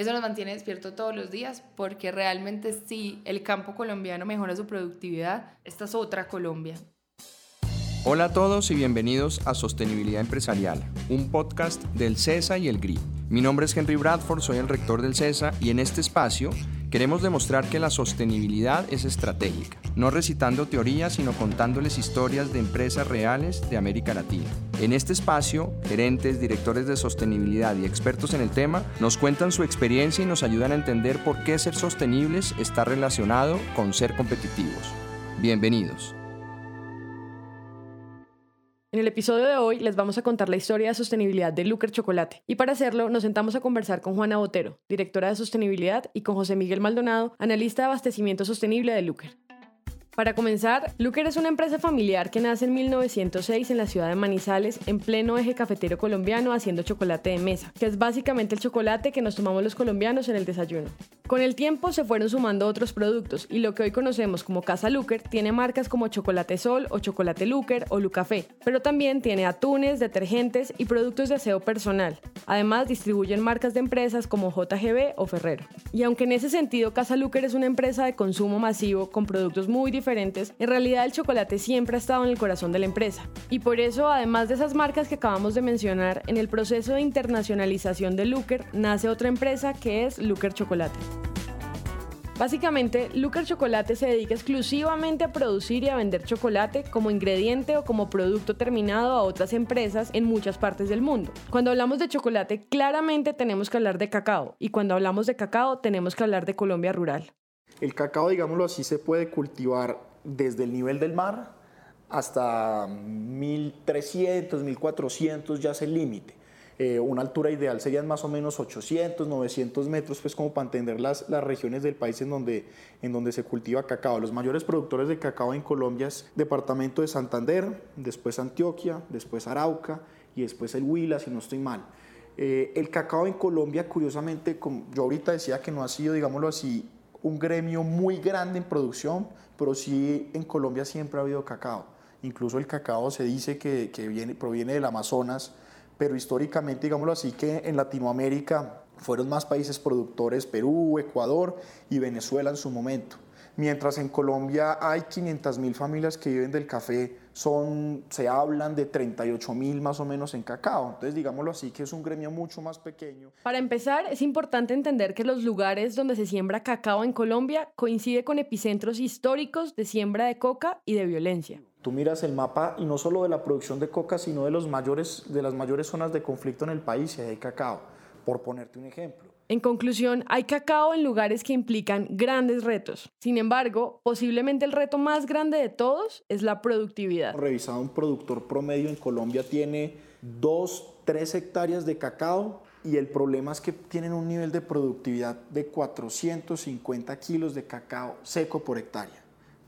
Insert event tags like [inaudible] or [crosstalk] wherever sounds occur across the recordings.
Eso nos mantiene despierto todos los días porque realmente si el campo colombiano mejora su productividad, esta es otra Colombia. Hola a todos y bienvenidos a Sostenibilidad Empresarial, un podcast del CESA y el GRI. Mi nombre es Henry Bradford, soy el rector del CESA y en este espacio queremos demostrar que la sostenibilidad es estratégica, no recitando teorías, sino contándoles historias de empresas reales de América Latina. En este espacio, gerentes, directores de sostenibilidad y expertos en el tema nos cuentan su experiencia y nos ayudan a entender por qué ser sostenibles está relacionado con ser competitivos. Bienvenidos. En el episodio de hoy les vamos a contar la historia de sostenibilidad de Luker Chocolate y para hacerlo nos sentamos a conversar con Juana Botero, directora de sostenibilidad, y con José Miguel Maldonado, analista de abastecimiento sostenible de Luker. Para comenzar, Luker es una empresa familiar que nace en 1906 en la ciudad de Manizales, en pleno eje cafetero colombiano, haciendo chocolate de mesa, que es básicamente el chocolate que nos tomamos los colombianos en el desayuno. Con el tiempo se fueron sumando otros productos y lo que hoy conocemos como Casa Luker tiene marcas como Chocolate Sol o Chocolate Luker o Lucafé, pero también tiene atunes, detergentes y productos de aseo personal. Además distribuyen marcas de empresas como JGB o Ferrero. Y aunque en ese sentido Casa Luker es una empresa de consumo masivo con productos muy en realidad el chocolate siempre ha estado en el corazón de la empresa. Y por eso, además de esas marcas que acabamos de mencionar, en el proceso de internacionalización de Luker nace otra empresa que es Luker Chocolate. Básicamente, Luker Chocolate se dedica exclusivamente a producir y a vender chocolate como ingrediente o como producto terminado a otras empresas en muchas partes del mundo. Cuando hablamos de chocolate, claramente tenemos que hablar de cacao y cuando hablamos de cacao tenemos que hablar de Colombia rural. El cacao, digámoslo así, se puede cultivar desde el nivel del mar hasta 1300, 1400 ya es el límite. Eh, una altura ideal serían más o menos 800, 900 metros, pues como para entender las, las regiones del país en donde, en donde se cultiva cacao. Los mayores productores de cacao en Colombia es departamento de Santander, después Antioquia, después Arauca y después el Huila, si no estoy mal. Eh, el cacao en Colombia, curiosamente, como yo ahorita decía que no ha sido, digámoslo así, un gremio muy grande en producción, pero sí en Colombia siempre ha habido cacao. Incluso el cacao se dice que, viene, proviene del Amazonas, pero históricamente, digámoslo así, que en Latinoamérica fueron más países productores, Perú, Ecuador y Venezuela en su momento. Mientras en Colombia hay 500 mil familias que viven del café, son, se hablan de 38 mil más o menos en cacao. Entonces, digámoslo así, que es un gremio mucho más pequeño. Para empezar, es importante entender que los lugares donde se siembra cacao en Colombia coincide con epicentros históricos de siembra de coca y de violencia. Tú miras el mapa y no solo de la producción de coca, sino de, los mayores, de las mayores zonas de conflicto en el país y hay cacao, por ponerte un ejemplo. En conclusión, hay cacao en lugares que implican grandes retos. Sin embargo, posiblemente el reto más grande de todos es la productividad. Revisado un productor promedio en Colombia tiene 2, 3 hectáreas de cacao y el problema es que tienen un nivel de productividad de 450 kilos de cacao seco por hectárea.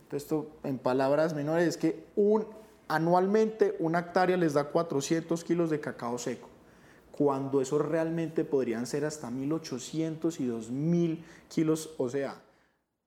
Entonces, esto en palabras menores es que un, anualmente una hectárea les da 400 kilos de cacao seco cuando eso realmente podrían ser hasta 1.800 y 2.000 kilos, o sea...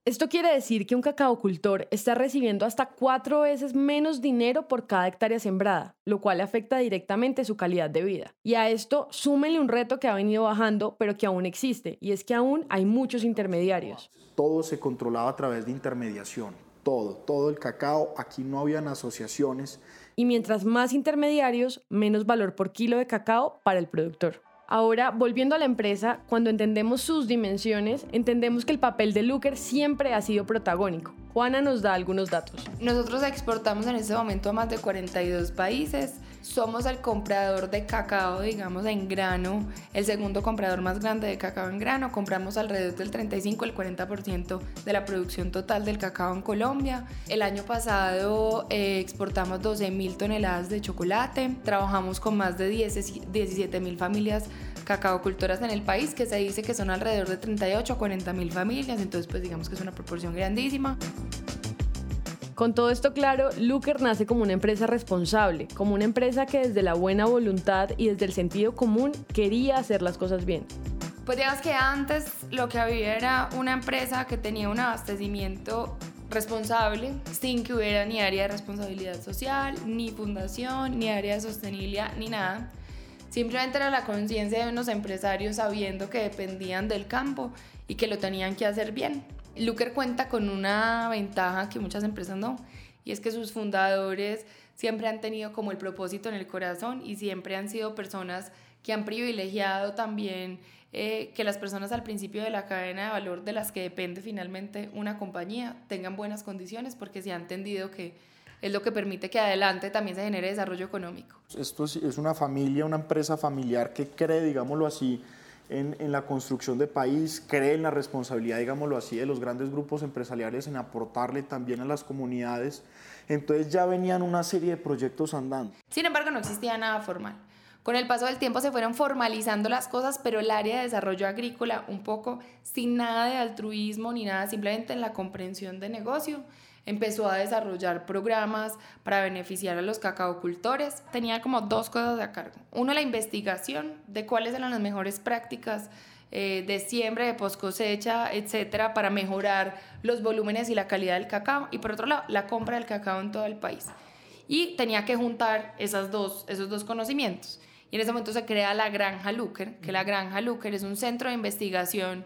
Esto quiere decir que un cacaocultor está recibiendo hasta cuatro veces menos dinero por cada hectárea sembrada, lo cual afecta directamente su calidad de vida. Y a esto súmenle un reto que ha venido bajando, pero que aún existe, y es que aún hay muchos intermediarios. Todo se controlaba a través de intermediación, todo, todo el cacao, aquí no habían asociaciones, y mientras más intermediarios, menos valor por kilo de cacao para el productor. Ahora, volviendo a la empresa, cuando entendemos sus dimensiones, entendemos que el papel de Luker siempre ha sido protagónico. Juana nos da algunos datos. Nosotros exportamos en este momento a más de 42 países. Somos el comprador de cacao, digamos, en grano, el segundo comprador más grande de cacao en grano. Compramos alrededor del 35 al 40% de la producción total del cacao en Colombia. El año pasado eh, exportamos 12 mil toneladas de chocolate. Trabajamos con más de 17 mil familias cacaocultoras en el país, que se dice que son alrededor de 38 a 40 mil familias, entonces pues digamos que es una proporción grandísima. Con todo esto claro, Luker nace como una empresa responsable, como una empresa que desde la buena voluntad y desde el sentido común quería hacer las cosas bien. Pues digamos que antes lo que había era una empresa que tenía un abastecimiento responsable sin que hubiera ni área de responsabilidad social, ni fundación, ni área de sostenibilidad, ni nada Simplemente era la conciencia de unos empresarios sabiendo que dependían del campo y que lo tenían que hacer bien. Luker cuenta con una ventaja que muchas empresas no, y es que sus fundadores siempre han tenido como el propósito en el corazón y siempre han sido personas que han privilegiado también eh, que las personas al principio de la cadena de valor de las que depende finalmente una compañía tengan buenas condiciones porque se ha entendido que es lo que permite que adelante también se genere desarrollo económico. Esto es una familia, una empresa familiar que cree, digámoslo así, en, en, la construcción de país, cree en la responsabilidad, digámoslo así, de los grandes grupos empresariales en aportarle también a las comunidades. Entonces ya venían una serie de proyectos andando. Sin embargo, no existía nada formal. Con el paso del tiempo se fueron formalizando las cosas, pero el área de desarrollo agrícola un poco sin nada de altruismo ni nada, simplemente en la comprensión de negocio empezó a desarrollar programas para beneficiar a los cacaocultores. Tenía como dos cosas a cargo. Uno, la investigación de cuáles eran las mejores prácticas eh, de siembra, de post cosecha, etcétera, para mejorar los volúmenes y la calidad del cacao. Y por otro lado, la compra del cacao en todo el país. Y tenía que juntar esas dos, esos dos conocimientos. Y en ese momento se crea la Granja Luker, que la Granja Luker es un centro de investigación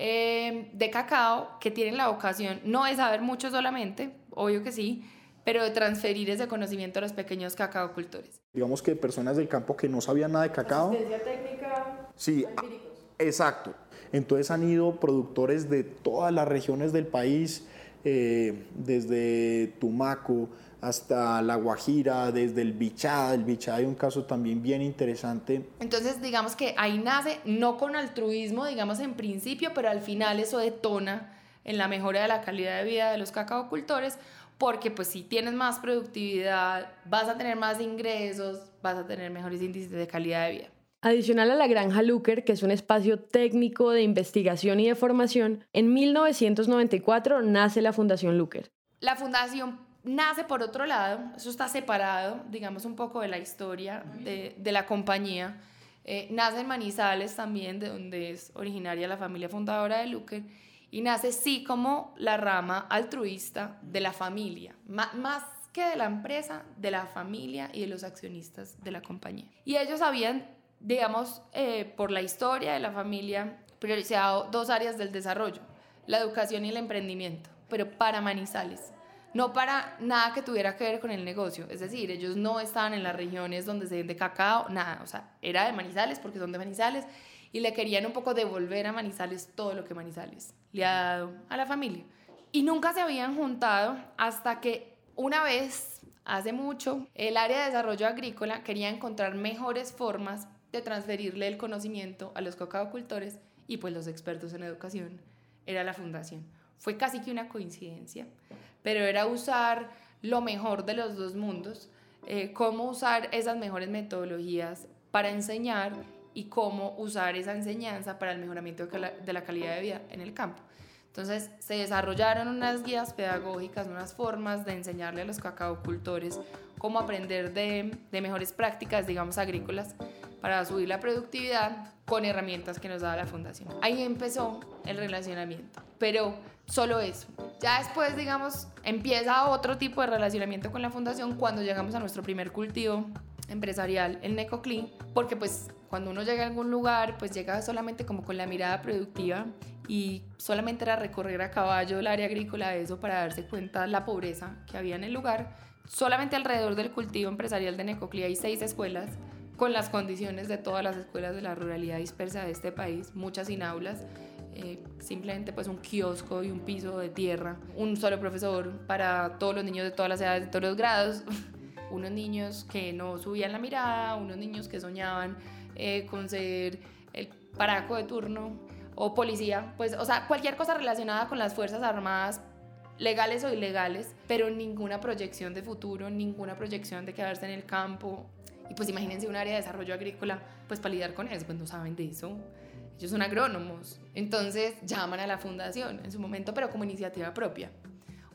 eh, de cacao que tienen la vocación no de saber mucho solamente, obvio que sí, pero de transferir ese conocimiento a los pequeños cacaocultores. Digamos que personas del campo que no sabían nada de cacao. Asistencia técnica. Sí, exacto. Entonces han ido productores de todas las regiones del país, eh, desde Tumaco, hasta La Guajira, desde el Bichada. El Bichada hay un caso también bien interesante. Entonces, digamos que ahí nace, no con altruismo, digamos en principio, pero al final eso detona en la mejora de la calidad de vida de los cacaocultores, porque pues si tienes más productividad, vas a tener más ingresos, vas a tener mejores índices de calidad de vida. Adicional a la Granja Luker, que es un espacio técnico de investigación y de formación, en 1994 nace la Fundación Luker. La Fundación nace por otro lado, eso está separado, digamos, un poco de la historia de, de la compañía. Eh, nace en Manizales también, de donde es originaria la familia fundadora de Luker, y nace sí como la rama altruista de la familia, más, que de la empresa, de la familia y de los accionistas de la compañía. Y ellos habían, digamos, eh, por la historia de la familia, priorizado dos áreas del desarrollo, la educación y el emprendimiento, pero para Manizales no para nada que tuviera que ver con el negocio. Es decir, ellos no estaban en las regiones donde se vende cacao, nada. O sea, era de Manizales porque son de Manizales y le querían un poco devolver a Manizales todo lo que Manizales le ha dado a la familia. Y nunca se habían juntado hasta que una vez, hace mucho, el área de desarrollo agrícola quería encontrar mejores formas de transferirle el conocimiento a los cacaocultores y pues los expertos en educación era la fundación. Fue casi que una coincidencia pero era usar lo mejor de los dos mundos, eh, cómo usar esas mejores metodologías para enseñar y cómo usar esa enseñanza para el mejoramiento de la calidad de vida en el campo. Entonces se desarrollaron unas guías pedagógicas, unas formas de enseñarle a los cacaocultores cómo aprender de, de mejores prácticas, digamos, agrícolas para subir la productividad con herramientas que nos daba la fundación. Ahí empezó el relacionamiento, pero solo eso. Ya después, digamos, empieza otro tipo de relacionamiento con la fundación cuando llegamos a nuestro primer cultivo empresarial, el Necoclí, porque pues cuando uno llega a algún lugar, pues llega solamente como con la mirada productiva y solamente era recorrer a caballo el área agrícola de eso para darse cuenta la pobreza que había en el lugar. Solamente alrededor del cultivo empresarial de Necoclí hay seis escuelas con las condiciones de todas las escuelas de la ruralidad dispersa de este país, muchas sin aulas, eh, simplemente pues un kiosco y un piso de tierra, un solo profesor para todos los niños de todas las edades, de todos los grados, [laughs] unos niños que no subían la mirada, unos niños que soñaban eh, con ser el paraco de turno o policía, pues o sea, cualquier cosa relacionada con las Fuerzas Armadas legales o ilegales, pero ninguna proyección de futuro, ninguna proyección de quedarse en el campo. Y pues imagínense un área de desarrollo agrícola, pues para lidiar con eso, pues no saben de eso ellos son agrónomos, entonces llaman a la fundación en su momento, pero como iniciativa propia.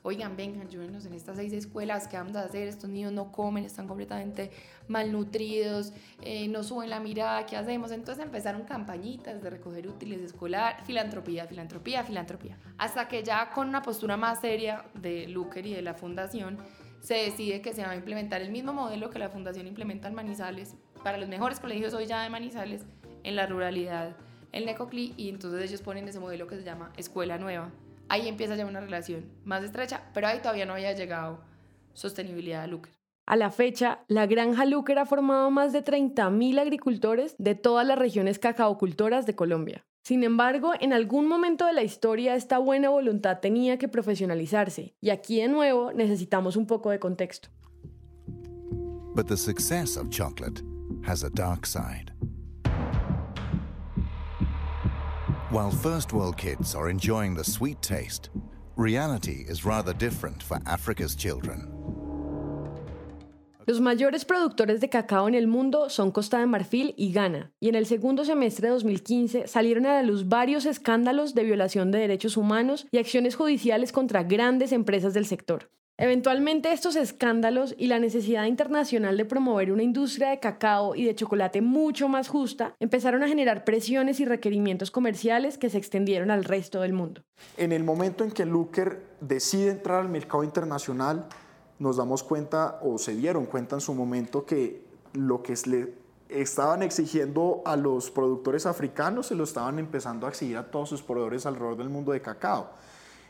Oigan, vengan, ayúdenos en estas seis escuelas, ¿qué vamos a hacer? Estos niños no comen, están completamente malnutridos, eh, no suben la mirada, ¿qué hacemos? Entonces empezaron campañitas de recoger útiles escolar, filantropía, filantropía, filantropía. Hasta que ya con una postura más seria de Luker y de la fundación, se decide que se va a implementar el mismo modelo que la fundación implementa en Manizales, para los mejores colegios hoy ya de Manizales, en la ruralidad, el Necoclí, y entonces ellos ponen ese modelo que se llama Escuela Nueva. Ahí empieza ya una relación más estrecha, pero ahí todavía no había llegado sostenibilidad a Luker. A la fecha, la granja Luker ha formado más de 30.000 agricultores de todas las regiones cacaocultoras de Colombia. Sin embargo, en algún momento de la historia esta buena voluntad tenía que profesionalizarse, y aquí de nuevo necesitamos un poco de contexto. But the success of chocolate has a dark side. While first world kids are enjoying the sweet taste, reality is rather different for Africa's children. Los mayores productores de cacao en el mundo son Costa de Marfil y Ghana, y en el segundo semestre de 2015 salieron a la luz varios escándalos de violación de derechos humanos y acciones judiciales contra grandes empresas del sector. Eventualmente estos escándalos y la necesidad internacional de promover una industria de cacao y de chocolate mucho más justa empezaron a generar presiones y requerimientos comerciales que se extendieron al resto del mundo. En el momento en que Luker decide entrar al mercado internacional, nos damos cuenta o se dieron cuenta en su momento que lo que le estaban exigiendo a los productores africanos se lo estaban empezando a exigir a todos sus proveedores alrededor del mundo de cacao.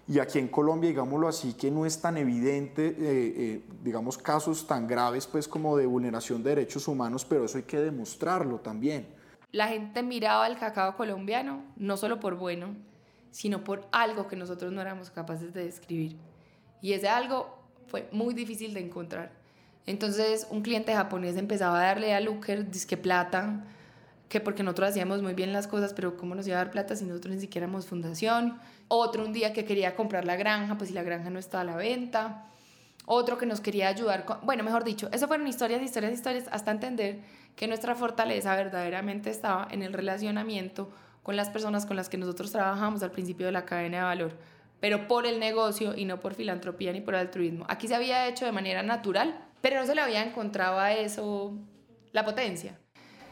Y aquí en Colombia, digámoslo así, que no es tan evidente, eh, eh, digamos, casos tan graves pues como de vulneración de derechos humanos, pero eso hay que demostrarlo también. La gente miraba al cacao colombiano no solo por bueno, sino por algo que nosotros no éramos capaces de describir. Y ese algo fue muy difícil de encontrar. Entonces un cliente japonés empezaba a darle a Luker disque plata, que porque nosotros hacíamos muy bien las cosas, pero ¿cómo nos iba a dar plata si nosotros ni siquiera éramos fundación? Otro un día que quería comprar la granja, pues si la granja no estaba a la venta. Otro que nos quería ayudar. Bueno, mejor dicho, eso fueron historias, historias, historias, hasta entender que nuestra fortaleza verdaderamente estaba en el relacionamiento con las personas con las que nosotros trabajamos al principio de la cadena de valor pero por el negocio y no por filantropía ni por altruismo. Aquí se había hecho de manera natural, pero no se le había encontrado a eso la potencia.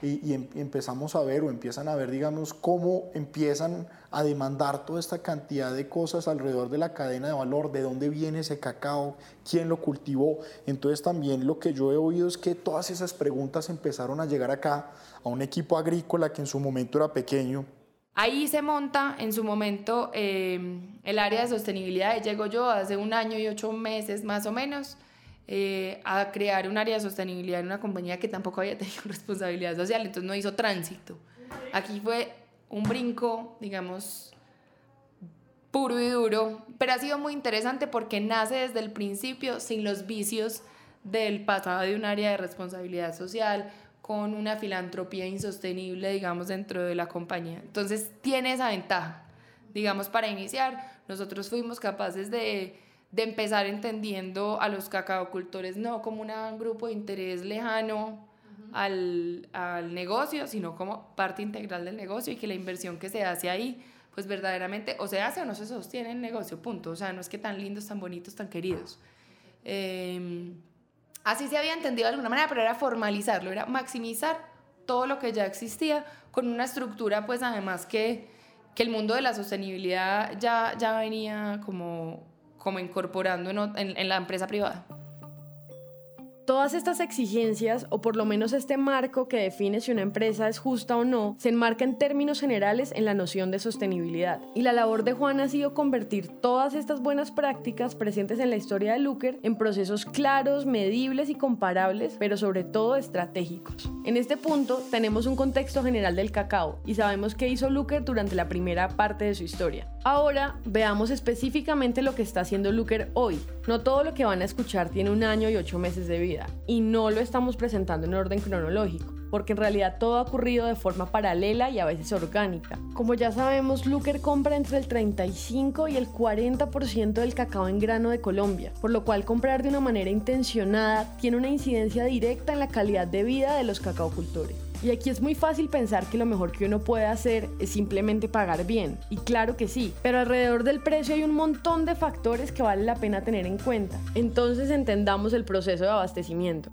Y, em, empezamos a ver o empiezan a ver, digamos, cómo empiezan a demandar toda esta cantidad de cosas alrededor de la cadena de valor, de dónde viene ese cacao, quién lo cultivó. Entonces también lo que yo he oído es que todas esas preguntas empezaron a llegar acá a un equipo agrícola que en su momento era pequeño, Ahí se monta en su momento em, el área de sostenibilidad. Llego yo hace un año y ocho meses más o menos eh, a crear un área de sostenibilidad en una compañía que tampoco había [laughs] tenido responsabilidad social, entonces no hizo tránsito. Aquí fue un brinco, digamos, puro y duro, pero ha sido muy interesante porque nace desde el principio sin los vicios del pasado de un área de responsabilidad social, con una filantropía insostenible, digamos, dentro de la compañía. Entonces tiene esa ventaja. Digamos, para iniciar, nosotros fuimos capaces de, de empezar entendiendo a los cacaocultores no como un grupo de interés lejano al, al negocio, sino como parte integral del negocio y que la inversión que se hace ahí, pues verdaderamente o se hace o no se sostiene el negocio, punto. O sea, no es que tan lindos, tan bonitos, tan queridos. Eh, Así se había entendido de alguna manera, pero era formalizarlo, era maximizar todo lo que ya existía con una estructura, pues además que, que el mundo de la sostenibilidad ya, ya venía como, como incorporando en, en la empresa privada. Todas estas exigencias, o por lo menos este marco que define si una empresa es justa o no, se enmarca en términos generales en la noción de sostenibilidad. Y la labor de Juan ha sido convertir todas estas buenas prácticas presentes en la historia de Luker en procesos claros, medibles y comparables, pero sobre todo estratégicos. En este punto tenemos un contexto general del cacao y sabemos qué hizo Luker durante la primera parte de su historia. Ahora veamos específicamente lo que está haciendo Luker hoy. No todo lo que van a escuchar tiene un año y ocho meses de vida y no lo estamos presentando en orden cronológico, porque en realidad todo ha ocurrido de forma paralela y a veces orgánica. Como ya sabemos, Luker compra entre el 35 y el 40% del cacao en grano de Colombia, por lo cual comprar de una manera intencionada tiene una incidencia directa en la calidad de vida de los cacaocultores. Y aquí es muy fácil pensar que lo mejor que uno puede hacer es simplemente pagar bien. Y claro que sí, pero alrededor del precio hay un montón de factores que vale la pena tener en cuenta. Entonces entendamos el proceso de abastecimiento.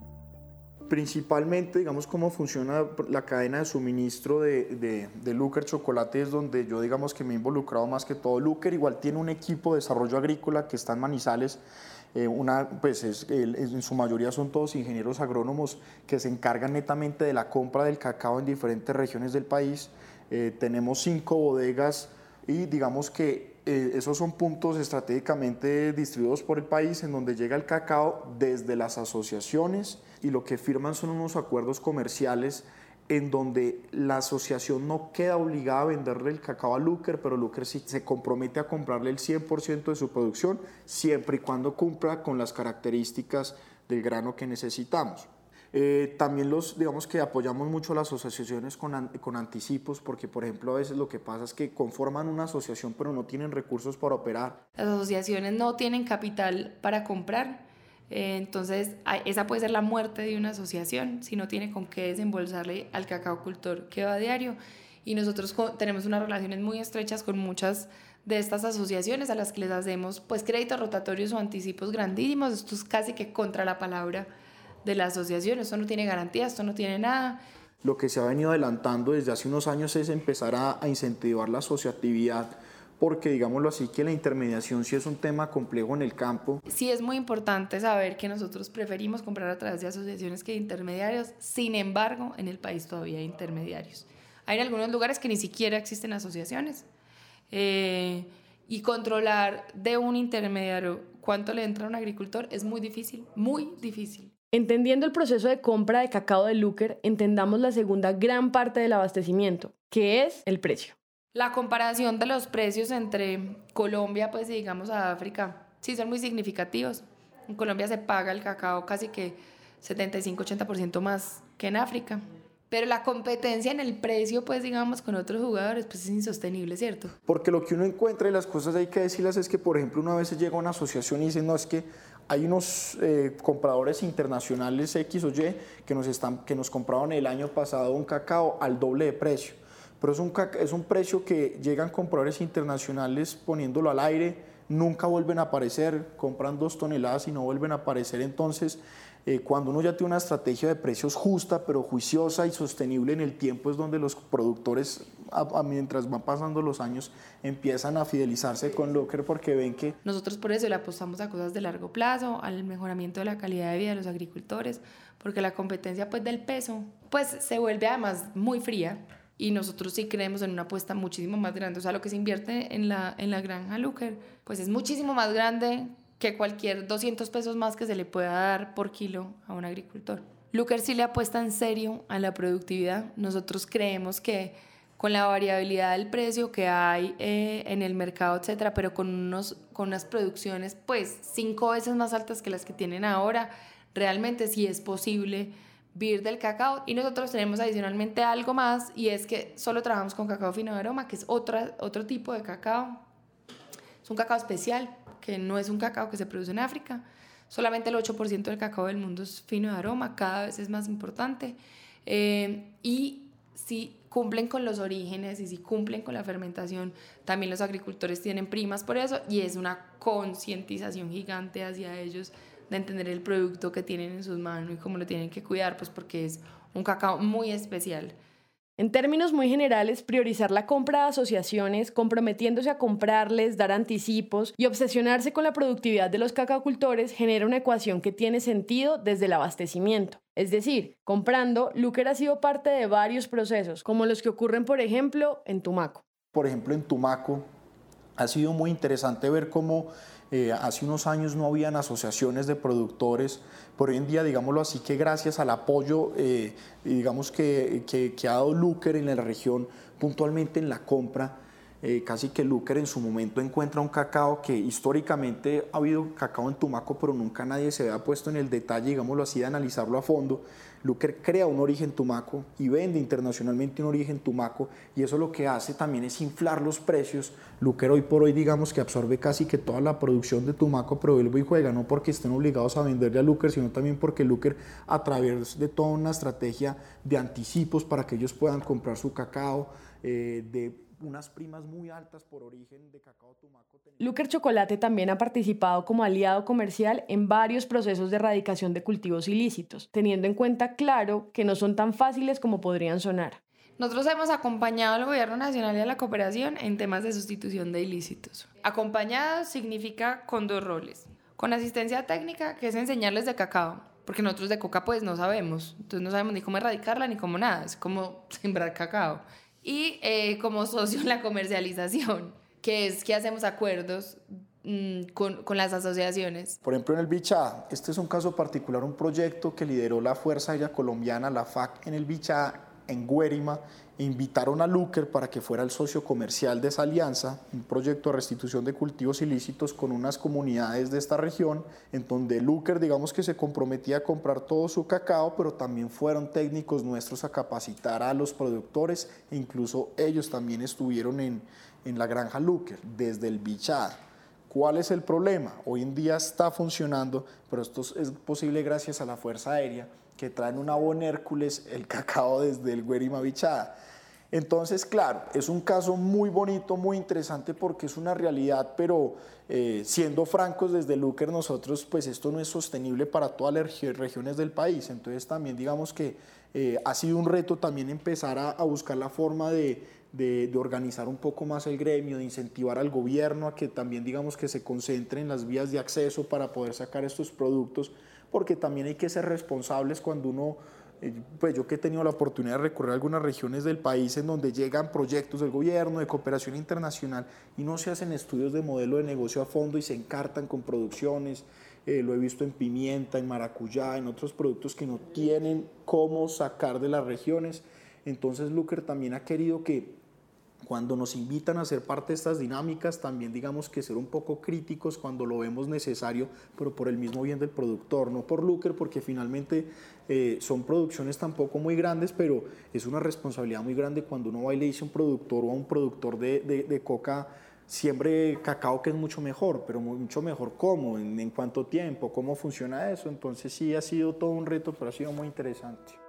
Principalmente, digamos, cómo funciona la cadena de suministro de, de, de Luker Chocolate es donde yo, digamos, que me he involucrado más que todo. Luker igual tiene un equipo de desarrollo agrícola que está en Manizales, eh, una, pues es, en su mayoría son todos ingenieros agrónomos que se encargan netamente de la compra del cacao en diferentes regiones del país. Eh, tenemos cinco bodegas y digamos que eh, esos son puntos estratégicamente distribuidos por el país en donde llega el cacao desde las asociaciones y lo que firman son unos acuerdos comerciales en donde la asociación no queda obligada a venderle el cacao a Luker, pero Luker sí se compromete a comprarle el 100% de su producción, siempre y cuando cumpla con las características del grano que necesitamos. Eh, también los, digamos que apoyamos mucho las asociaciones con, con, anticipos, porque por ejemplo a veces lo que pasa es que conforman una asociación pero no tienen recursos para operar. Las asociaciones no tienen capital para comprar, entonces, esa puede ser la muerte de una asociación si no tiene con qué desembolsarle al cacao cultor que va a diario. Y nosotros tenemos unas relaciones muy estrechas con muchas de estas asociaciones a las que les hacemos pues créditos rotatorios o anticipos grandísimos. Esto es casi que contra la palabra de la asociación. Esto no tiene garantía, esto no tiene nada. Lo que se ha venido adelantando desde hace unos años es empezar a incentivar la asociatividad porque digámoslo así que la intermediación sí es un tema complejo en el campo. Sí es muy importante saber que nosotros preferimos comprar a través de asociaciones que de intermediarios, sin embargo en el país todavía hay intermediarios. Hay en algunos lugares que ni siquiera existen asociaciones eh, y controlar de un intermediario cuánto le entra a un agricultor es muy difícil, muy difícil. Entendiendo el proceso de compra de cacao de Luker, entendamos la segunda gran parte del abastecimiento, que es el precio. La comparación de los precios entre Colombia, pues digamos a África, sí son muy significativos. En Colombia se paga el cacao casi que 75-80% más que en África. Pero la competencia en el precio, pues digamos, con otros jugadores, pues es insostenible, ¿cierto? Porque lo que uno encuentra y las cosas hay que decirlas es que, por ejemplo, una vez llega a una asociación y dice, no, es que hay unos eh, compradores internacionales X o Y que nos, están, que nos compraban el año pasado un cacao al doble de precio pero es un, es un precio que llegan compradores internacionales poniéndolo al aire, nunca vuelven a aparecer, compran dos toneladas y no vuelven a aparecer. Entonces, eh, cuando uno ya tiene una estrategia de precios justa, pero juiciosa y sostenible en el tiempo, es donde los productores, mientras van pasando los años, empiezan a fidelizarse con Locker porque ven que... Nosotros por eso le apostamos a cosas de largo plazo, al mejoramiento de la calidad de vida de los agricultores, porque la competencia pues del peso pues se vuelve además muy fría y nosotros sí creemos en una apuesta muchísimo más grande. O sea, lo que se invierte en la, en la granja Luker, pues es muchísimo más grande que cualquier 200 pesos más que se le pueda dar por kilo a un agricultor. Luker sí le apuesta en serio a la productividad. Nosotros creemos que con la variabilidad del precio que hay eh, en el mercado, etcétera, pero con, unos, con unas producciones pues cinco veces más altas que las que tienen ahora, realmente sí es posible vivir del cacao. Y nosotros tenemos adicionalmente algo más y es que solo trabajamos con cacao fino de aroma, que es otra, otro tipo de cacao. Es un cacao especial, que no es un cacao que se produce en África. Solamente el 8% del cacao del mundo es fino de aroma, cada vez es más importante. Eh, y si cumplen con los orígenes y si cumplen con la fermentación, también los agricultores tienen primas por eso y es una concientización gigante hacia ellos de entender el producto que tienen en sus manos y cómo lo tienen que cuidar, pues porque es un cacao muy especial. En términos muy generales, priorizar la compra de asociaciones, comprometiéndose a comprarles, dar anticipos y obsesionarse con la productividad de los cacacultores genera una ecuación que tiene sentido desde el abastecimiento. Es decir, comprando, Luker ha sido parte de varios procesos, como los que ocurren, por ejemplo, en Tumaco. Por ejemplo, en Tumaco ha sido muy interesante ver cómo eh, hace unos años no habían asociaciones de productores, pero hoy en día, digámoslo así, que gracias al apoyo, eh, digamos que, que, ha dado Luker en la región, puntualmente en la compra, eh, casi que Luker en su momento encuentra un cacao que históricamente ha habido cacao en Tumaco, pero nunca nadie se había puesto en el detalle, digámoslo así, de analizarlo a fondo. Luker crea un origen tumaco y vende internacionalmente un origen tumaco y eso lo que hace también es inflar los precios. Luker hoy por hoy digamos que absorbe casi que toda la producción de tumaco, pero vuelve y juega, no porque estén obligados a venderle a Luker, sino también porque Luker a través de toda una estrategia de anticipos para que ellos puedan comprar su cacao, eh, de unas primas muy altas por origen de cacao tumaco. Luker Chocolate también ha participado como aliado comercial en varios procesos de erradicación de cultivos ilícitos, teniendo en cuenta, claro, que no son tan fáciles como podrían sonar. Nosotros hemos acompañado al Gobierno Nacional y a la cooperación en temas de sustitución de ilícitos. Acompañado significa con dos roles. Con asistencia técnica, que es enseñarles de cacao, porque nosotros de coca pues no sabemos, entonces no sabemos ni cómo erradicarla ni cómo nada, es como [laughs] sembrar cacao. Y eh, como socio en [laughs] la comercialización, que es que hacemos acuerdos mm, con, con, las asociaciones. Por ejemplo, en el Bichá, este es un caso particular, un proyecto que lideró la Fuerza Aérea Colombiana, la FAC, en el Bichá, en Guérima invitaron a Luker para que fuera el socio comercial de esa alianza, un proyecto de restitución de cultivos ilícitos con unas comunidades de esta región, en donde Luker, digamos que se comprometía a comprar todo su cacao, pero también fueron técnicos nuestros a capacitar a los productores e incluso ellos también estuvieron en, en la granja Luker, desde el bichado. ¿Cuál es el problema? Hoy en día está funcionando, pero esto es posible gracias a la Fuerza Aérea que traen una Bon Hércules el cacao desde el Guerima Bichada. Entonces, claro, es un caso muy bonito, muy interesante porque es una realidad, pero eh, siendo francos desde Luker nosotros, pues esto no es sostenible para todas las regiones del país. Entonces también digamos que eh, ha sido un reto también empezar a, buscar la forma de, de, organizar un poco más el gremio, de incentivar al gobierno a que también digamos que se concentre en las vías de acceso para poder sacar estos productos porque también hay que ser responsables cuando uno, eh, pues yo que he tenido la oportunidad de recorrer algunas regiones del país en donde llegan proyectos del gobierno, de cooperación internacional, y no se hacen estudios de modelo de negocio a fondo y se encartan con producciones. Eh, lo he visto en pimienta, en maracuyá, en otros productos que no tienen cómo sacar de las regiones. Entonces Luker también ha querido que cuando nos invitan a ser parte de estas dinámicas, también digamos que ser un poco críticos cuando lo vemos necesario, pero por el mismo bien del productor, no por lucro, porque finalmente eh, son producciones tampoco muy grandes, pero es una responsabilidad muy grande cuando uno va y le dice a un productor o a un productor de, de, coca, siempre cacao que es mucho mejor, pero mucho mejor cómo, en, en cuánto tiempo, cómo funciona eso. Entonces sí ha sido todo un reto, pero ha sido muy interesante.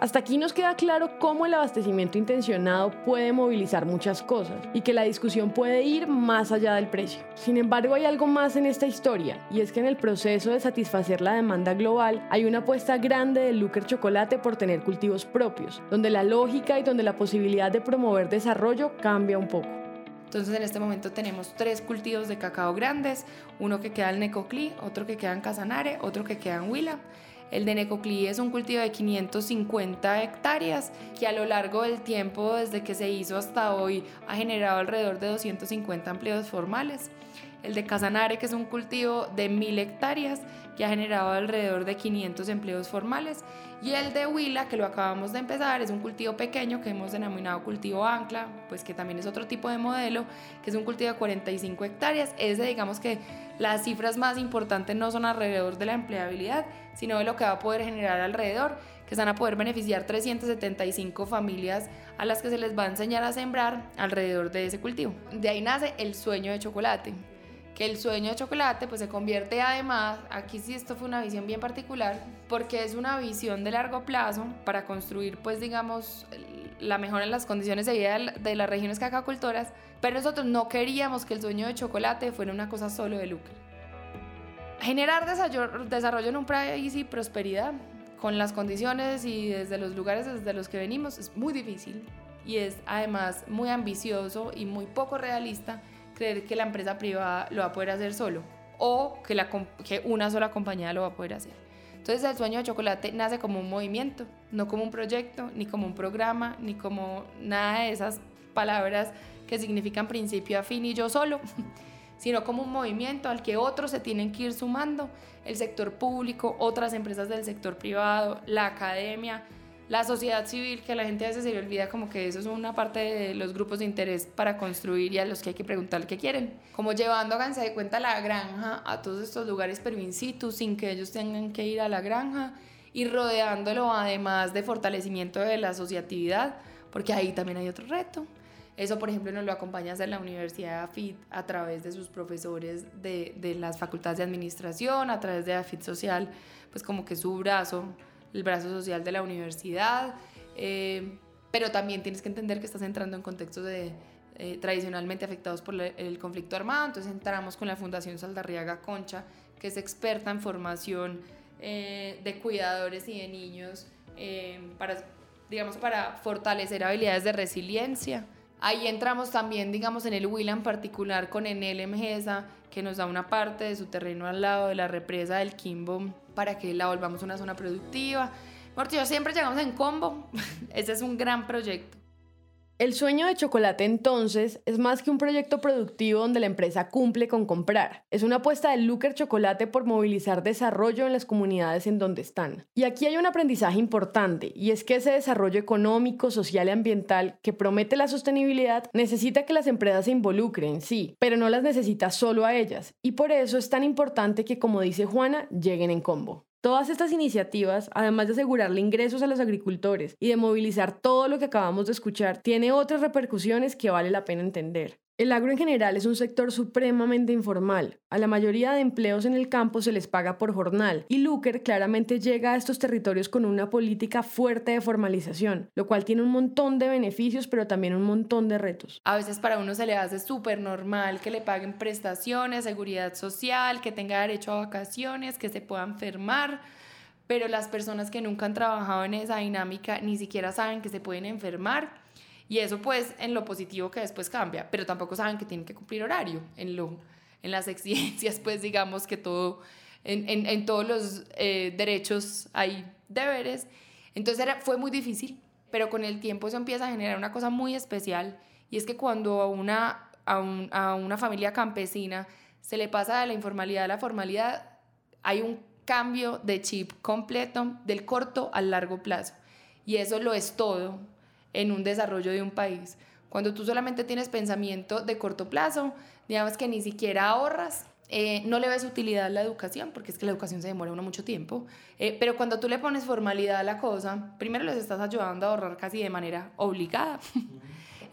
Hasta aquí nos queda claro cómo el abastecimiento intencionado puede movilizar muchas cosas y que la discusión puede ir más allá del precio. Sin embargo, hay algo más en esta historia y es que en el proceso de satisfacer la demanda global hay una apuesta grande de Luker Chocolate por tener cultivos propios, donde la lógica y donde la posibilidad de promover desarrollo cambia un poco. Entonces en este momento tenemos tres cultivos de cacao grandes, uno que queda en Necoclí, otro que queda en Casanare, otro que queda en Huila. El de Necoclí es un cultivo de 550 hectáreas que a lo largo del tiempo, desde que se hizo hasta hoy, ha generado alrededor de 250 empleos formales el de Casanare, que es un cultivo de mil hectáreas, que ha generado alrededor de 500 empleos formales, y el de Huila, que lo acabamos de empezar, es un cultivo pequeño que hemos denominado cultivo ancla, pues que también es otro tipo de modelo, que es un cultivo de 45 hectáreas. Ese, digamos que las cifras más importantes no son alrededor de la empleabilidad, sino de lo que va a poder generar alrededor, que van a poder beneficiar 375 familias a las que se les va a enseñar a sembrar alrededor de ese cultivo. De ahí nace el sueño de chocolate que el sueño de chocolate pues se convierte además, aquí sí esto fue una visión bien particular, porque es una visión de largo plazo para construir pues digamos la mejora en las condiciones de vida de las regiones cacacultoras, pero nosotros no queríamos que el sueño de chocolate fuera una cosa solo de lucro. Generar desarrollo en un país y prosperidad con las condiciones y desde los lugares desde los que venimos es muy difícil y es además muy ambicioso y muy poco realista creer que la empresa privada lo va a poder hacer solo o que, la, que una sola compañía lo va a poder hacer. Entonces el sueño de chocolate nace como un movimiento, no como un proyecto, ni como un programa, ni como nada de esas palabras que significan principio afín y yo solo, [laughs] sino como un movimiento al que otros se tienen que ir sumando, el sector público, otras empresas del sector privado, la academia, la sociedad civil, que la gente a veces se le olvida como que eso es una parte de los grupos de interés para construir y a los que hay que preguntar qué quieren. Como llevando, háganse de cuenta, la granja a todos estos lugares pero in situ, sin que ellos tengan que ir a la granja y rodeándolo además de fortalecimiento de la asociatividad, porque ahí también hay otro reto. Eso, por ejemplo, nos lo acompaña a la Universidad de AFIT a través de sus profesores de, de las facultades de administración, a través de AFIT Social, pues como que su brazo el brazo social de la universidad. Eh, pero también tienes que entender que estás entrando en contextos de, eh, tradicionalmente afectados por el conflicto armado. Entonces entramos con la Fundación Saldarriaga Concha, que es experta en formación eh, de cuidadores y de niños para, digamos, para fortalecer habilidades de resiliencia. Ahí entramos también, digamos, en el Huila particular con Enel Emgesa, que nos da una parte de su terreno al lado de la represa del Quimbo para que la volvamos una zona productiva. Porque siempre llegamos en combo. [laughs] Ese es un gran proyecto. El sueño de chocolate entonces es más que un proyecto productivo donde la empresa cumple con comprar. Es una apuesta de Looker Chocolate por movilizar desarrollo en las comunidades en donde están. Y aquí hay un aprendizaje importante y es que ese desarrollo económico, social y ambiental que promete la sostenibilidad necesita que las empresas se involucren, sí, pero no las necesita solo a ellas. Y por eso es tan importante que, como dice Juana, lleguen en combo. Todas estas iniciativas, además de asegurarle ingresos a los agricultores y de movilizar todo lo que acabamos de escuchar, tiene otras repercusiones que vale la pena entender. El agro en general es un sector supremamente informal. A la mayoría de empleos en el campo se les paga por jornal y Luker claramente llega a estos territorios con una política fuerte de formalización, lo cual tiene un montón de beneficios pero también un montón de retos. A veces para uno se le hace súper normal que le paguen prestaciones, seguridad social, que tenga derecho a vacaciones, que se pueda enfermar, pero las personas que nunca han trabajado en esa dinámica ni siquiera saben que se pueden enfermar y eso pues en lo positivo que después cambia, pero tampoco saben que tienen que cumplir horario. En, lo, en las [laughs] exigencias pues digamos que todo, en, en, todos los eh, derechos hay deberes. Entonces era, fue muy difícil, pero con el tiempo eso empieza a generar una cosa muy especial y es que cuando una, a, un, a una familia campesina se le pasa de la informalidad a la formalidad, hay un cambio de chip completo del corto al largo plazo. Y eso lo es todo en un desarrollo de un país. Cuando tú solamente tienes pensamiento de corto plazo, digamos que ni siquiera ahorras, eh, no le ves utilidad a la educación, porque es que la educación se demora uno mucho tiempo, eh, pero cuando tú le pones formalidad a la cosa, primero les estás ayudando a ahorrar casi de manera obligada.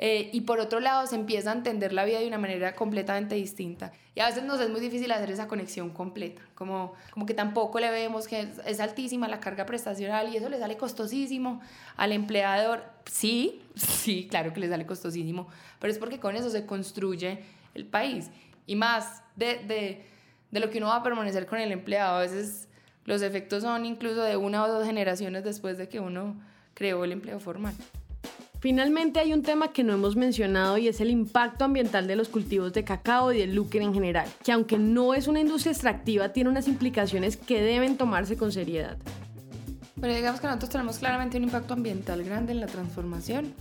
Eh, y por otro lado se empieza a entender la vida de una manera completamente distinta. Y a veces nos es muy difícil hacer esa conexión completa, como, como que tampoco le vemos que es, altísima la carga prestacional y eso le sale costosísimo al empleador. Sí, sí, claro que le sale costosísimo, pero es porque con eso se construye el país. Y más de, de, de lo que uno va a permanecer con el empleado, a veces los efectos son incluso de una o dos generaciones después de que uno creó el empleo formal. Finalmente hay un tema que no hemos mencionado y es el impacto ambiental de los cultivos de cacao y del lúquer en general, que aunque no es una industria extractiva, tiene unas implicaciones que deben tomarse con seriedad. Pero digamos que nosotros tenemos claramente un impacto ambiental grande en la transformación.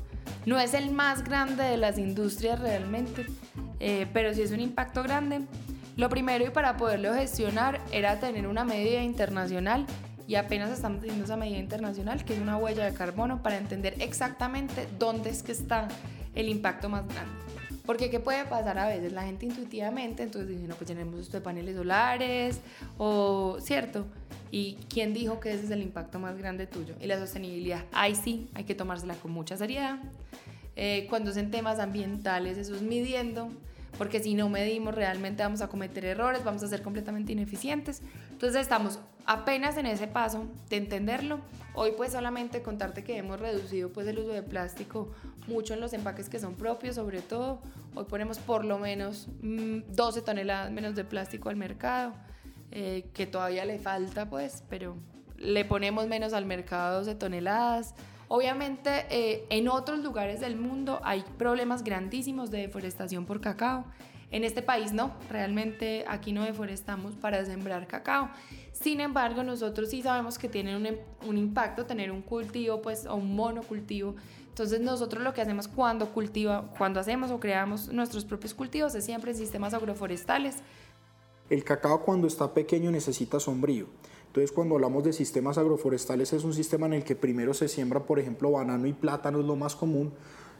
No es el más grande de las industrias realmente, eh, pero sí es un impacto grande. Lo primero y para poderlo gestionar era tener una medida internacional y apenas estamos teniendo esa medida internacional, que es una huella de carbono, para entender exactamente dónde es que está el impacto más grande. Porque ¿qué puede pasar a veces? La gente intuitivamente, entonces dice, no, pues tenemos estos paneles solares, o cierto. ¿Y quién dijo que ese es el impacto más grande tuyo? Y la sostenibilidad, ahí sí, hay que tomársela con mucha seriedad. Eh, cuando es en temas ambientales, eso es midiendo, porque si no medimos realmente vamos a cometer errores, vamos a ser completamente ineficientes. Entonces estamos apenas en ese paso de entenderlo. Hoy pues solamente contarte que hemos reducido pues el uso de plástico mucho en los empaques que son propios, sobre todo. Hoy ponemos por lo menos 12 mm, toneladas menos de plástico al mercado, eh, que todavía le falta pues, pero le ponemos menos al mercado 12 toneladas. Obviamente eh, en otros lugares del mundo hay problemas grandísimos de deforestación por cacao en este país no, realmente aquí no deforestamos para sembrar cacao. Sin embargo, nosotros sí sabemos que tiene un, un, impacto tener un cultivo, pues, o un monocultivo. Entonces nosotros lo que hacemos cuando cultiva, cuando hacemos o creamos nuestros propios cultivos es siempre en sistemas agroforestales. El cacao cuando está pequeño necesita sombrío. Entonces cuando hablamos de sistemas agroforestales es un sistema en el que primero se siembra, por ejemplo, banano y plátano es lo más común,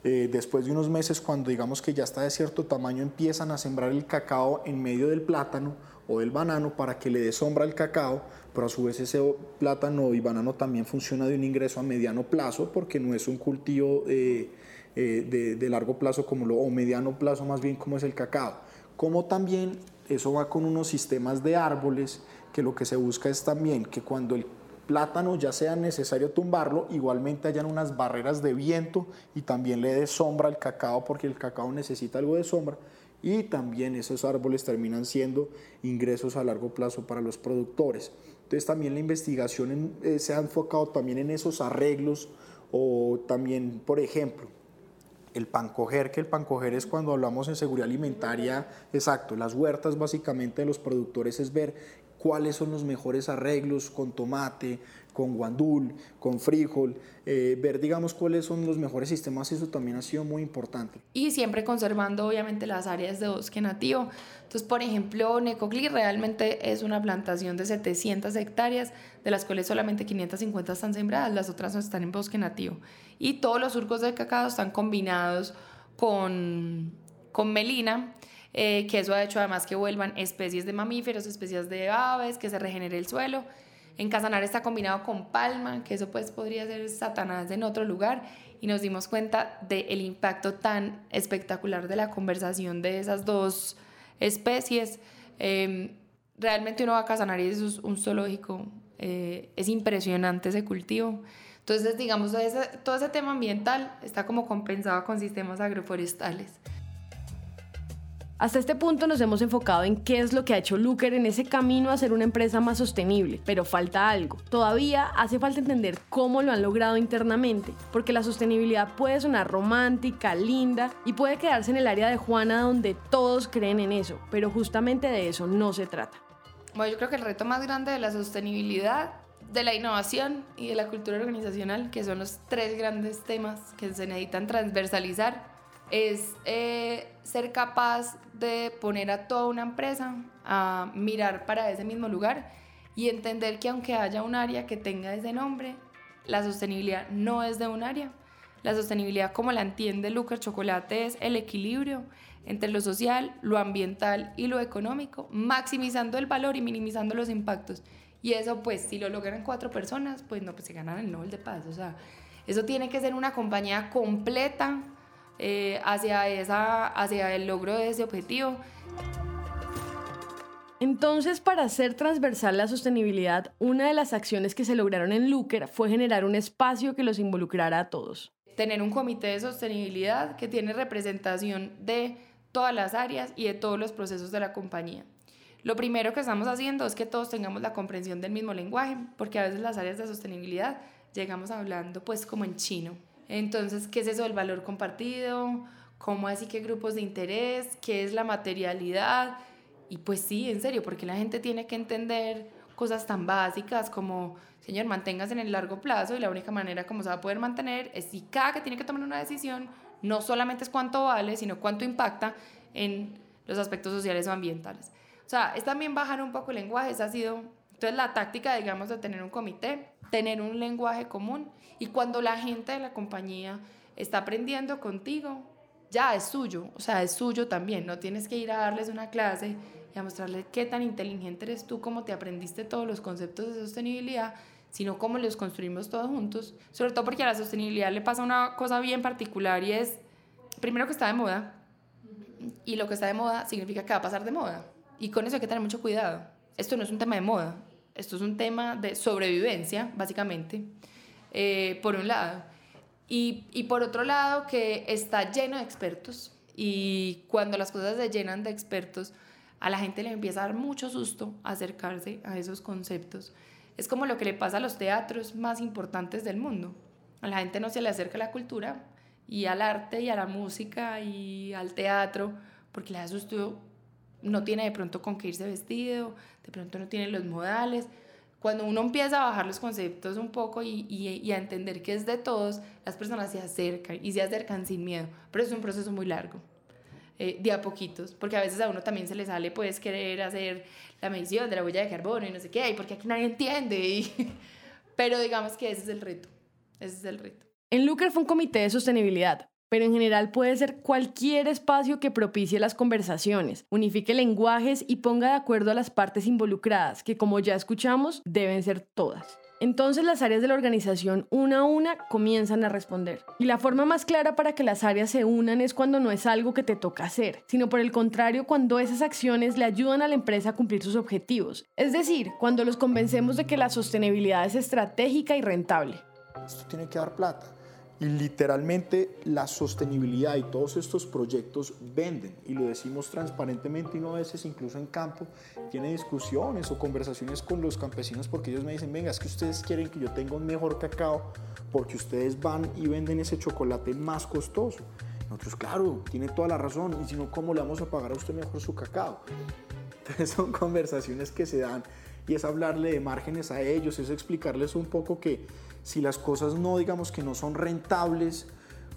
eh, después de unos meses, cuando digamos que ya está de cierto tamaño, empiezan a sembrar el cacao en medio del plátano o del banano para que le dé sombra al cacao, pero a su vez ese plátano y banano también funciona de un ingreso a mediano plazo porque no es un cultivo eh, eh, de, largo plazo como lo, o mediano plazo más bien como es el cacao. Como también eso va con unos sistemas de árboles que lo que se busca es también que cuando el plátano ya sea necesario tumbarlo, igualmente hayan unas barreras de viento y también le dé sombra al cacao porque el cacao necesita algo de sombra y también esos árboles terminan siendo ingresos a largo plazo para los productores. Entonces también la investigación eh, se ha enfocado también en esos arreglos o también, por ejemplo, el pancoger, que el pancoger es cuando hablamos en seguridad alimentaria, exacto, las huertas básicamente de los productores es ver cuáles son los mejores arreglos con tomate, con guandul, con frijol, eh, ver, digamos, cuáles son los mejores sistemas, eso también ha sido muy importante. Y siempre conservando, obviamente, las áreas de bosque nativo. Entonces, por ejemplo, Necoclí realmente es una plantación de 700 hectáreas, de las cuales solamente 550 están sembradas, las otras no están en bosque nativo. Y todos los surcos de cacao están combinados con, con melina, eh, que eso ha hecho además que vuelvan especies de mamíferos, especies de aves, que se regenere el suelo. En Casanar está combinado con palma, que eso pues podría ser Satanás en otro lugar, y nos dimos cuenta del impacto tan espectacular de la conversación de esas dos especies. Em, realmente uno va a Casanar y es un zoológico, eh, es impresionante ese cultivo. Entonces, digamos, todo ese tema ambiental está como compensado con sistemas agroforestales. Hasta este punto nos hemos enfocado en qué es lo que ha hecho Looker en ese camino a ser una empresa más sostenible, pero falta algo. Todavía hace falta entender cómo lo han logrado internamente, porque la sostenibilidad puede sonar romántica, linda y puede quedarse en el área de Juana donde todos creen en eso, pero justamente de eso no se trata. Bueno, yo creo que el reto más grande de la sostenibilidad de la innovación y de la cultura organizacional, que son los tres grandes temas que se necesitan transversalizar, es eh, ser capaz de poner a toda una empresa a mirar para ese mismo lugar y entender que aunque haya un área que tenga ese nombre, la sostenibilidad no es de un área. La sostenibilidad como la entiende Lucas Chocolate es el equilibrio entre lo social, lo ambiental y lo económico, maximizando el valor y minimizando los impactos. Y eso pues si lo logran cuatro personas, pues no, pues se ganan el Nobel de Paz. O sea, eso tiene que ser una compañía completa eh, hacia, esa, hacia el logro de ese objetivo. Entonces, para hacer transversal la sostenibilidad, una de las acciones que se lograron en Looker fue generar un espacio que los involucrara a todos. Tener un comité de sostenibilidad que tiene representación de todas las áreas y de todos los procesos de la compañía. Lo primero que estamos haciendo es que todos tengamos la comprensión del mismo lenguaje, porque a veces las áreas de sostenibilidad llegamos hablando pues como en chino. Entonces, ¿qué es eso del valor compartido? ¿Cómo así que grupos de interés? ¿Qué es la materialidad? Y pues sí, en serio, porque la gente tiene que entender cosas tan básicas como, señor, manténgase en el largo plazo y la única manera como se va a poder mantener es si cada que tiene que tomar una decisión no solamente es cuánto vale, sino cuánto impacta en los aspectos sociales o ambientales. O sea, es también bajar un poco el lenguaje, esa ha sido, entonces la táctica, digamos, de tener un comité, tener un lenguaje común y cuando la gente de la compañía está aprendiendo contigo, ya es suyo, o sea, es suyo también. No tienes que ir a darles una clase y a mostrarles qué tan inteligente eres tú, cómo te aprendiste todos los conceptos de sostenibilidad, sino cómo los construimos todos juntos. Sobre todo porque a la sostenibilidad le pasa una cosa bien particular y es, primero que está de moda, y lo que está de moda significa que va a pasar de moda. Y con eso hay que tener mucho cuidado. Esto no es un tema de moda, esto es un tema de sobrevivencia, básicamente. Eh, por un lado. Y, y, por otro lado, que está lleno de expertos y cuando las cosas se llenan de expertos, a la gente le empieza a dar mucho susto acercarse a esos conceptos. Es como lo que le pasa a los teatros más importantes del mundo. A la gente no se le acerca la cultura y al arte y a la música y al teatro porque le da susto, no tiene de pronto con qué irse vestido, pronto no tiene los modales. Cuando uno empieza a bajar los conceptos un poco y, y, a entender que es de todos, las personas se acercan y se acercan sin miedo, pero es un proceso muy largo, eh, de a poquitos, porque a veces a uno también se le sale, puedes querer hacer la medición de la huella de carbono y no sé qué, y porque aquí nadie entiende, [laughs] pero digamos que ese es el reto, ese es el reto. En Lucre fue un comité de sostenibilidad, pero en general puede ser cualquier espacio que propicie las conversaciones, unifique lenguajes y ponga de acuerdo a las partes involucradas, que como ya escuchamos, deben ser todas. Entonces las áreas de la organización una a una comienzan a responder. Y la forma más clara para que las áreas se unan es cuando no es algo que te toca hacer, sino por el contrario cuando esas acciones le ayudan a la empresa a cumplir sus objetivos. Es decir, cuando los convencemos de que la sostenibilidad es estratégica y rentable. Esto tiene que dar plata. Y literalmente la sostenibilidad y todos estos proyectos venden y lo decimos transparentemente y no a veces incluso en campo tiene discusiones o conversaciones con los campesinos porque ellos me dicen, venga, es que ustedes quieren que yo tenga un mejor cacao porque ustedes van y venden ese chocolate más costoso. Nosotros, claro, tiene toda la razón y si no, ¿cómo le vamos a pagar a usted mejor su cacao? [laughs] Entonces son conversaciones que se dan y es hablarle de márgenes a ellos, es explicarles un poco que si las cosas no, digamos que no son rentables,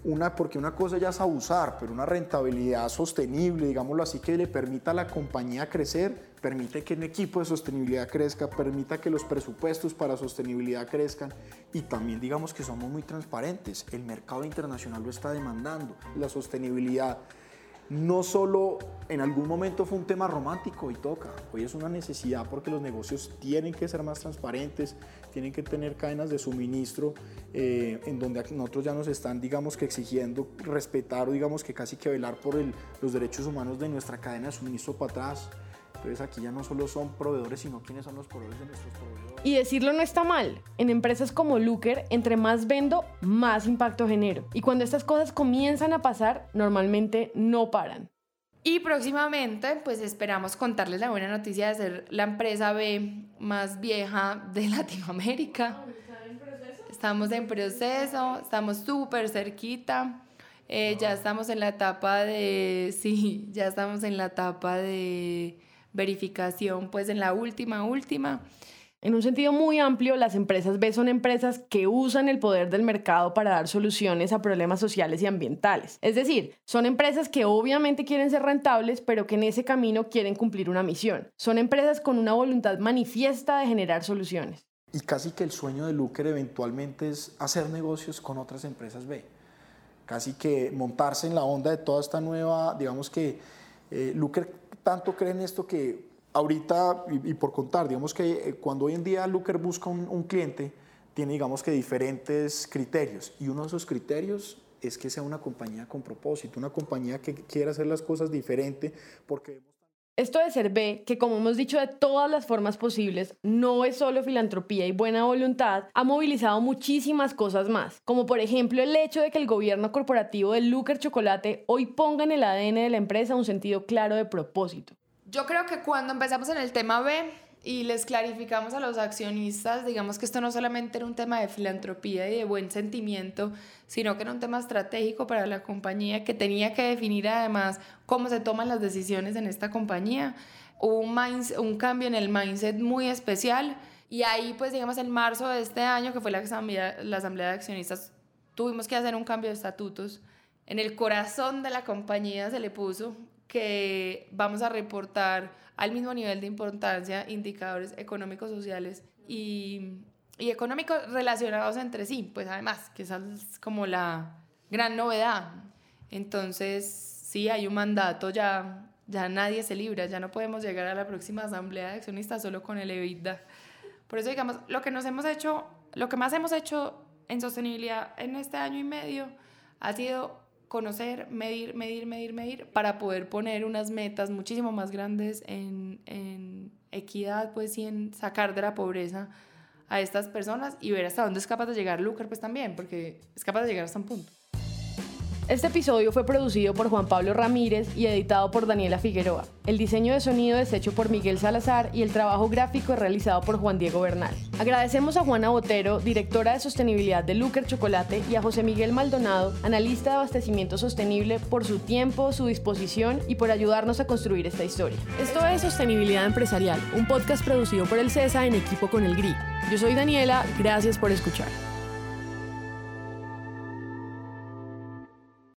una, porque una cosa ya es abusar, pero una rentabilidad sostenible, digámoslo así, que le permita a la compañía crecer, permite que un equipo de sostenibilidad crezca, permita que los presupuestos para sostenibilidad crezcan y también digamos que somos muy transparentes. El mercado internacional lo está demandando, la sostenibilidad no solo en algún momento fue un tema romántico y toca, hoy es una necesidad porque los negocios tienen que ser más transparentes, tienen que tener cadenas de suministro eh, en donde nosotros ya nos están, digamos que exigiendo respetar o digamos que casi que velar por los derechos humanos de nuestra cadena de suministro para atrás. Entonces aquí ya no solo son proveedores, sino quiénes son los proveedores de nuestros proveedores. Y decirlo no está mal. En empresas como Looker, entre más vendo, más impacto genero. Y cuando estas cosas comienzan a pasar, normalmente no paran. Y próximamente, pues esperamos contarles la buena noticia de ser la empresa B más vieja de [laughs] Latinoamérica. Estamos en proceso, estamos súper cerquita. Eh, ya estamos en la etapa de, [laughs] sí, ya estamos en la etapa de verificación, pues en la última, última. En un sentido muy amplio, las empresas B son empresas que usan el poder del mercado para dar soluciones a problemas sociales y ambientales. Es decir, son empresas que obviamente quieren ser rentables, pero que en ese camino quieren cumplir una misión. Son empresas con una voluntad manifiesta de generar soluciones. Y casi que el sueño de Luker eventualmente es hacer negocios con otras empresas B. Casi que montarse en la onda de toda esta nueva, digamos que eh, tanto creen esto que ahorita, y, por contar, digamos que eh, cuando hoy en día Looker busca un, cliente, tiene digamos que diferentes criterios y uno de esos criterios es que sea una compañía con propósito, una compañía que quiera hacer las cosas diferente porque... Esto de ser B, que como hemos dicho de todas las formas posibles, no es solo filantropía y buena voluntad, ha movilizado muchísimas cosas más, como por ejemplo el hecho de que el gobierno corporativo de Looker Chocolate hoy ponga en el ADN de la empresa un sentido claro de propósito. Yo creo que cuando empezamos en el tema B y les clarificamos a los accionistas, digamos que esto no solamente era un tema de filantropía y de buen sentimiento, sino que era un tema estratégico para la compañía que tenía que definir además cómo se toman las decisiones en esta compañía. Hubo un, un cambio en el mindset muy especial y ahí pues digamos en marzo de este año, que fue la asamblea, la asamblea de accionistas, tuvimos que hacer un cambio de estatutos. En el corazón de la compañía se le puso que vamos a reportar al mismo nivel de importancia indicadores económicos, sociales y, y económicos relacionados entre sí, pues además, que esa es como la gran novedad. Entonces, sí, hay un mandato ya, ya nadie se libra, ya no podemos llegar a la próxima asamblea de accionistas solo con el EBITDA. Por eso, digamos, lo que nos hemos hecho, lo que más hemos hecho en sostenibilidad en este año y medio ha sido conocer, medir, medir, medir, medir, para poder poner unas metas muchísimo más grandes en, en equidad, pues, y en sacar de la pobreza a estas personas y ver hasta dónde es capaz de llegar Lucar, pues también, porque es capaz de llegar hasta un punto. Este episodio fue producido por Juan Pablo Ramírez y editado por Daniela Figueroa. El diseño de sonido es hecho por Miguel Salazar y el trabajo gráfico es realizado por Juan Diego Bernal. Agradecemos a Juana Botero, directora de sostenibilidad de Luker Chocolate, y a José Miguel Maldonado, analista de abastecimiento sostenible, por su tiempo, su disposición y por ayudarnos a construir esta historia. Esto es Sostenibilidad Empresarial, un podcast producido por el CESA en equipo con el GRI. Yo soy Daniela, gracias por escuchar.